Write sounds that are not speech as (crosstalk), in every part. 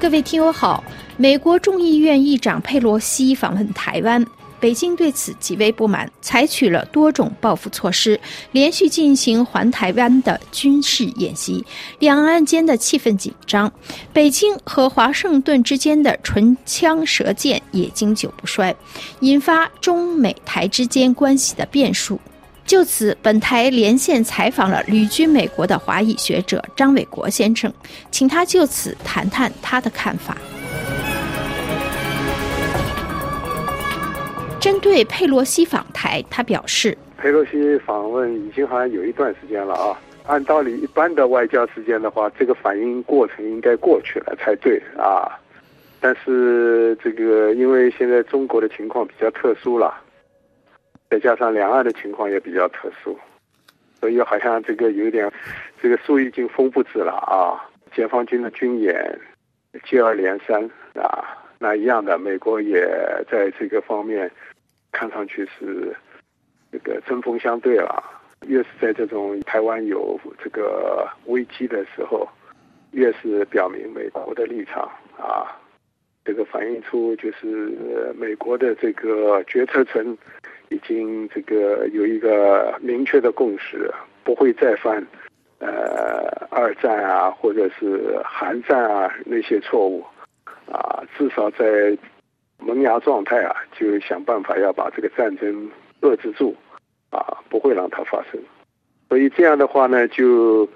各位听友好，美国众议院议长佩洛西访问台湾。北京对此极为不满，采取了多种报复措施，连续进行环台湾的军事演习，两岸间的气氛紧张。北京和华盛顿之间的唇枪舌剑也经久不衰，引发中美台之间关系的变数。就此，本台连线采访了旅居美国的华裔学者张伟国先生，请他就此谈谈他的看法。针对佩洛西访台，他表示：佩洛西访问已经好像有一段时间了啊。按道理，一般的外交时间的话，这个反应过程应该过去了才对啊。但是这个，因为现在中国的情况比较特殊了，再加上两岸的情况也比较特殊，所以好像这个有点，这个树已经风不止了啊。解放军的军演接二连三啊，那一样的，美国也在这个方面。看上去是这个针锋相对了。越是在这种台湾有这个危机的时候，越是表明美国的立场啊。这个反映出就是美国的这个决策层已经这个有一个明确的共识，不会再犯呃二战啊或者是韩战啊那些错误啊。至少在。萌芽状态啊，就想办法要把这个战争遏制住，啊，不会让它发生。所以这样的话呢，就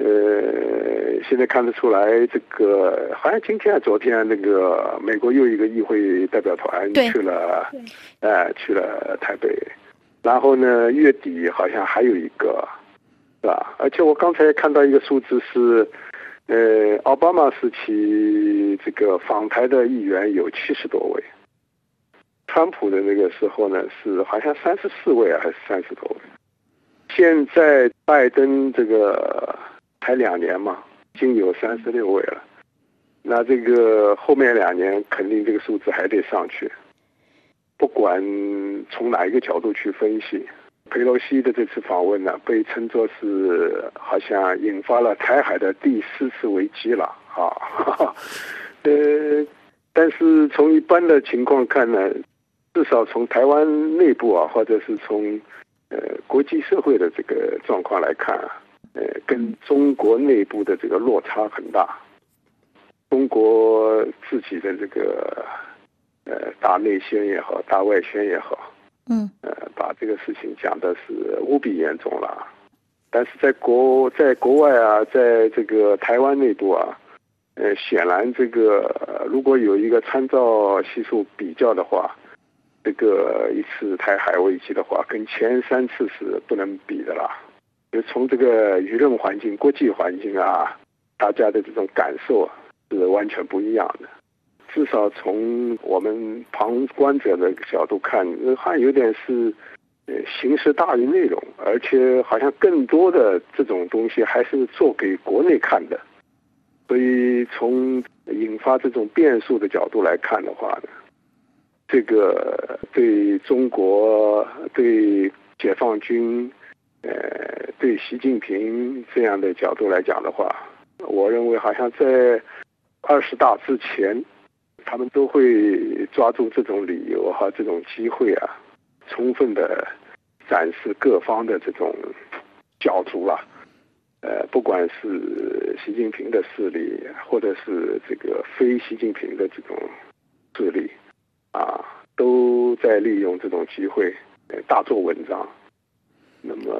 呃，现在看得出来，这个好像今天、昨天那个美国又一个议会代表团去了，呃，去了台北。然后呢，月底好像还有一个，是吧？而且我刚才看到一个数字是。呃，奥巴马时期这个访台的议员有七十多位，川普的那个时候呢是好像三十四位啊，还是三十多位？现在拜登这个才两年嘛，已经有三十六位了，那这个后面两年肯定这个数字还得上去，不管从哪一个角度去分析。佩洛西的这次访问呢，被称作是好像引发了台海的第四次危机了啊！(laughs) 呃，但是从一般的情况看呢，至少从台湾内部啊，或者是从呃国际社会的这个状况来看啊，呃，跟中国内部的这个落差很大。中国自己的这个呃大内宣也好，大外宣也好。嗯，呃，把这个事情讲的是无比严重了，但是在国在国外啊，在这个台湾内部啊，呃，显然这个如果有一个参照系数比较的话，这个一次台海危机的话，跟前三次是不能比的啦。就从这个舆论环境、国际环境啊，大家的这种感受是完全不一样的。至少从我们旁观者的角度看，好像有点是，呃，形式大于内容，而且好像更多的这种东西还是做给国内看的。所以从引发这种变数的角度来看的话呢，这个对中国、对解放军、呃，对习近平这样的角度来讲的话，我认为好像在二十大之前。他们都会抓住这种理由和这种机会啊，充分的展示各方的这种角逐啊，呃，不管是习近平的势力，或者是这个非习近平的这种势力，啊，都在利用这种机会大做文章。那么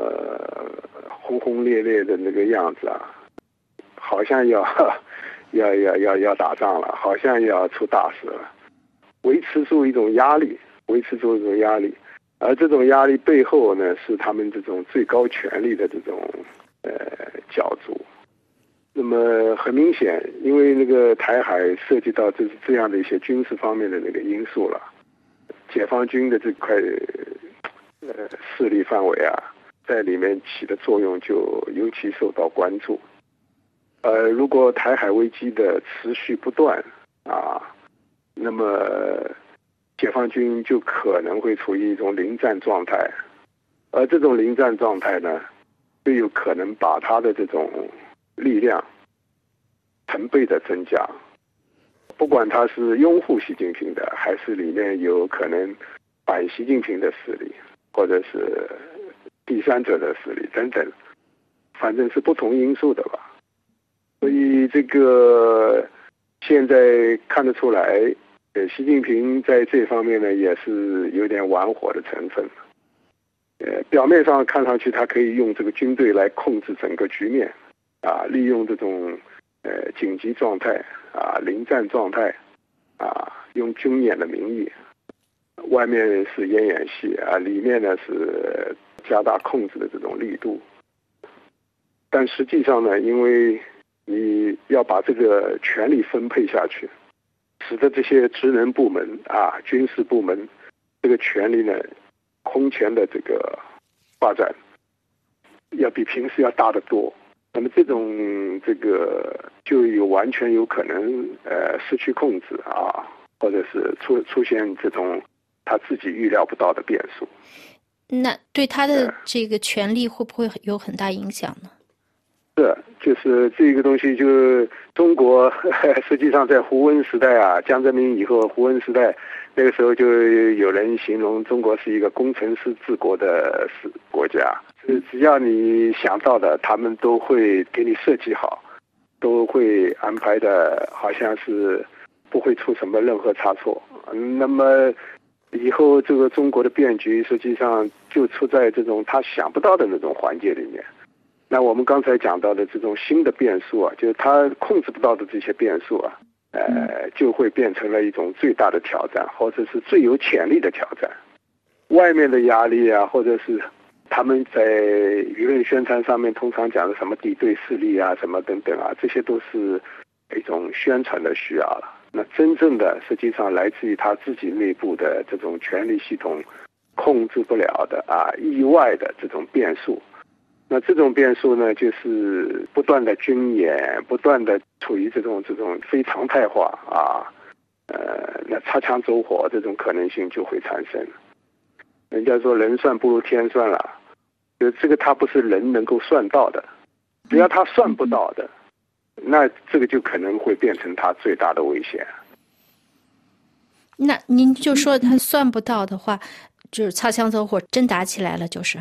轰轰烈烈的那个样子啊，好像要。要要要要打仗了，好像要出大事了，维持住一种压力，维持住一种压力，而这种压力背后呢，是他们这种最高权力的这种呃角逐。那么很明显，因为那个台海涉及到就是这样的一些军事方面的那个因素了，解放军的这块呃势力范围啊，在里面起的作用就尤其受到关注。呃，如果台海危机的持续不断啊，那么解放军就可能会处于一种临战状态，而这种临战状态呢，就有可能把他的这种力量成倍的增加，不管他是拥护习近平的，还是里面有可能反习近平的势力，或者是第三者的势力等等，反正是不同因素的吧。所以这个现在看得出来，呃，习近平在这方面呢也是有点玩火的成分。呃，表面上看上去他可以用这个军队来控制整个局面，啊，利用这种呃紧急状态啊、临战状态啊，用军演的名义，外面是演演戏啊，里面呢是加大控制的这种力度。但实际上呢，因为你要把这个权力分配下去，使得这些职能部门啊、军事部门这个权力呢。空前的这个发展，要比平时要大得多。那么这种这个就有完全有可能呃失去控制啊，或者是出出现这种他自己预料不到的变数。那对他的这个权利会不会有很大影响呢？是，就是这个东西，就中国 (laughs) 实际上在胡温时代啊，江泽民以后，胡温时代。那个时候就有人形容中国是一个工程师治国的是国家，是只要你想到的，他们都会给你设计好，都会安排的，好像是不会出什么任何差错。那么以后这个中国的变局，实际上就出在这种他想不到的那种环节里面。那我们刚才讲到的这种新的变数啊，就是他控制不到的这些变数啊。呃，就会变成了一种最大的挑战，或者是最有潜力的挑战。外面的压力啊，或者是他们在舆论宣传上面通常讲的什么敌对势力啊，什么等等啊，这些都是一种宣传的需要了。那真正的实际上来自于他自己内部的这种权力系统控制不了的啊，意外的这种变数。那这种变数呢，就是不断的军演，不断的处于这种这种非常态化啊，呃，那擦枪走火这种可能性就会产生。人家说人算不如天算了，就这个他不是人能够算到的，只要他算不到的，那这个就可能会变成他最大的危险。那您就说他算不到的话，就是擦枪走火，真打起来了，就是。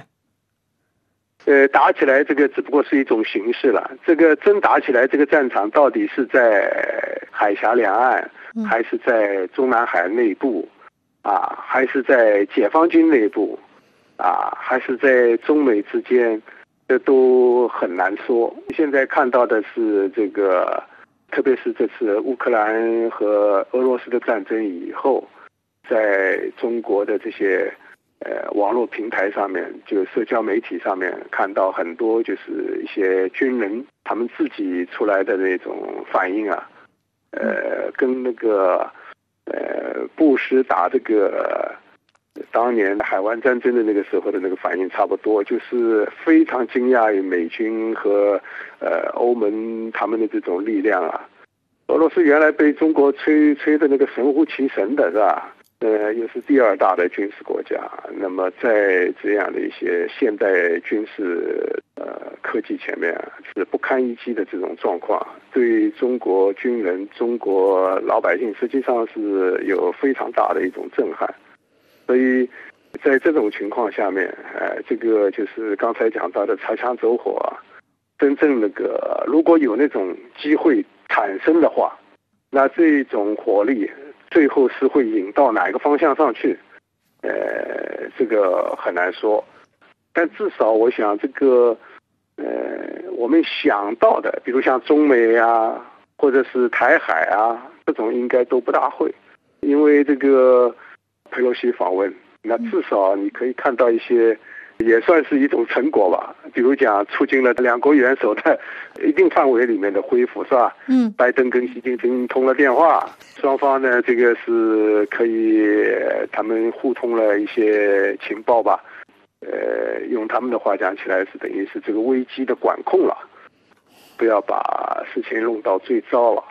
呃，打起来这个只不过是一种形式了。这个真打起来，这个战场到底是在海峡两岸，还是在中南海内部，啊，还是在解放军内部，啊，还是在中美之间，这都很难说。现在看到的是这个，特别是这次乌克兰和俄罗斯的战争以后，在中国的这些。呃，网络平台上面，就社交媒体上面看到很多，就是一些军人他们自己出来的那种反应啊，呃，跟那个呃布什打这个当年海湾战争的那个时候的那个反应差不多，就是非常惊讶于美军和呃欧盟他们的这种力量啊。俄罗斯原来被中国吹吹的那个神乎其神的是吧？呃，又是第二大的军事国家，那么在这样的一些现代军事呃科技前面是不堪一击的这种状况，对中国军人、中国老百姓实际上是有非常大的一种震撼。所以在这种情况下面，呃，这个就是刚才讲到的擦枪走火，真正那个如果有那种机会产生的话，那这种火力。最后是会引到哪个方向上去？呃，这个很难说。但至少我想，这个呃，我们想到的，比如像中美啊，或者是台海啊，这种应该都不大会，因为这个佩洛西访问，那至少你可以看到一些。也算是一种成果吧，比如讲促进了两国元首在 (laughs) 一定范围里面的恢复，是吧？嗯，拜登跟习近平通了电话，双方呢这个是可以他们互通了一些情报吧，呃，用他们的话讲起来是等于是这个危机的管控了，不要把事情弄到最糟了。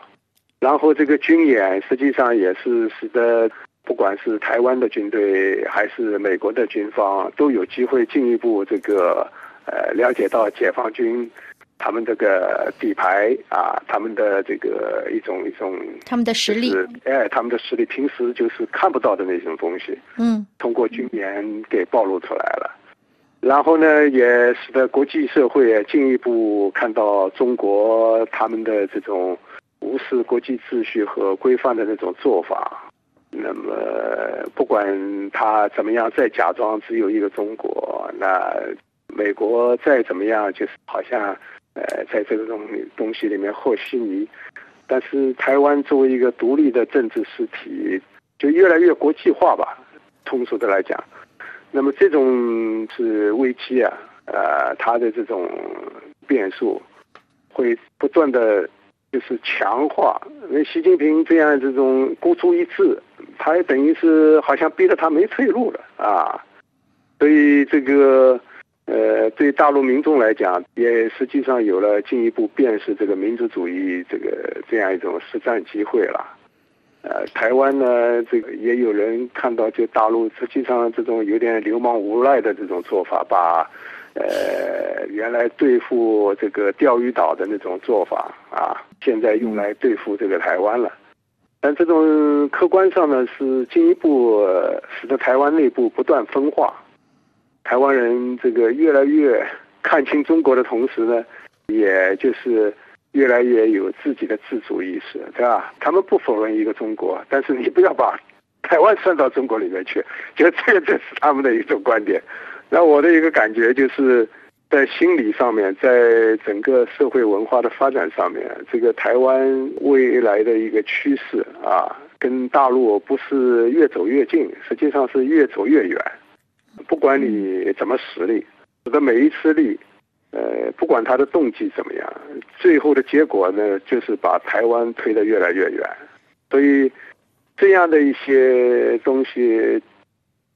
然后这个军演实际上也是使得。不管是台湾的军队还是美国的军方，都有机会进一步这个呃了解到解放军他们这个底牌啊，他们的这个一种一种，他们的实力，哎，他们的实力，平时就是看不到的那种东西，嗯，通过军演给暴露出来了。然后呢，也使得国际社会进一步看到中国他们的这种无视国际秩序和规范的那种做法。那么，不管他怎么样再假装只有一个中国，那美国再怎么样，就是好像呃，在这种东西里面和稀泥。但是台湾作为一个独立的政治实体，就越来越国际化吧。通俗的来讲。那么这种是危机啊，呃，它的这种变数会不断的，就是强化。那习近平这样这种孤注一掷，他也等于是好像逼得他没退路了啊。所以这个呃，对大陆民众来讲，也实际上有了进一步辨识这个民族主义这个这样一种实战机会了。呃，台湾呢，这个也有人看到，就大陆实际上这种有点流氓无赖的这种做法，把呃原来对付这个钓鱼岛的那种做法啊，现在用来对付这个台湾了。但这种客观上呢，是进一步使得台湾内部不断分化，台湾人这个越来越看清中国的同时呢，也就是。越来越有自己的自主意识，对吧？他们不否认一个中国，但是你不要把台湾算到中国里面去，就这个这是他们的一种观点。那我的一个感觉就是，在心理上面，在整个社会文化的发展上面，这个台湾未来的一个趋势啊，跟大陆不是越走越近，实际上是越走越远。不管你怎么实力，我的每一次力。呃，不管他的动机怎么样，最后的结果呢，就是把台湾推得越来越远。所以，这样的一些东西，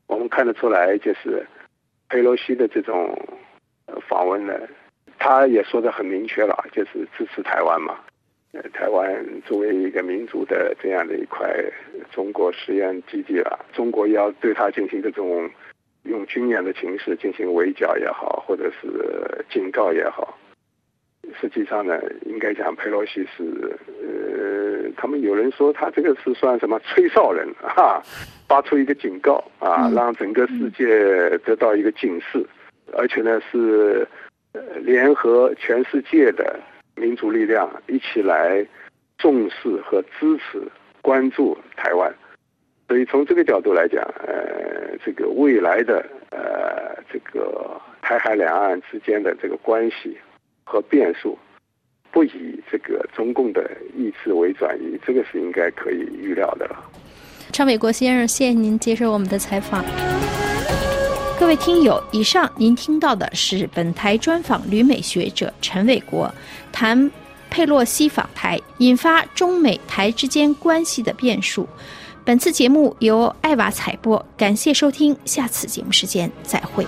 我们看得出来，就是佩洛西的这种访问呢，他也说的很明确了，就是支持台湾嘛。呃，台湾作为一个民族的这样的一块中国实验基地了，中国要对他进行这种。用军演的形式进行围剿也好，或者是警告也好，实际上呢，应该讲佩洛西是，呃，他们有人说他这个是算什么吹哨人 (laughs) 啊，发出一个警告啊，让整个世界得到一个警示，而且呢是联合全世界的民族力量一起来重视和支持关注台湾。所以从这个角度来讲，呃，这个未来的呃，这个台海两岸之间的这个关系和变数，不以这个中共的意志为转移，这个是应该可以预料的了。常伟国先生，谢谢您接受我们的采访。各位听友，以上您听到的是本台专访旅美学者陈伟国，谈佩洛西访台引发中美台之间关系的变数。本次节目由艾娃采播，感谢收听，下次节目时间再会。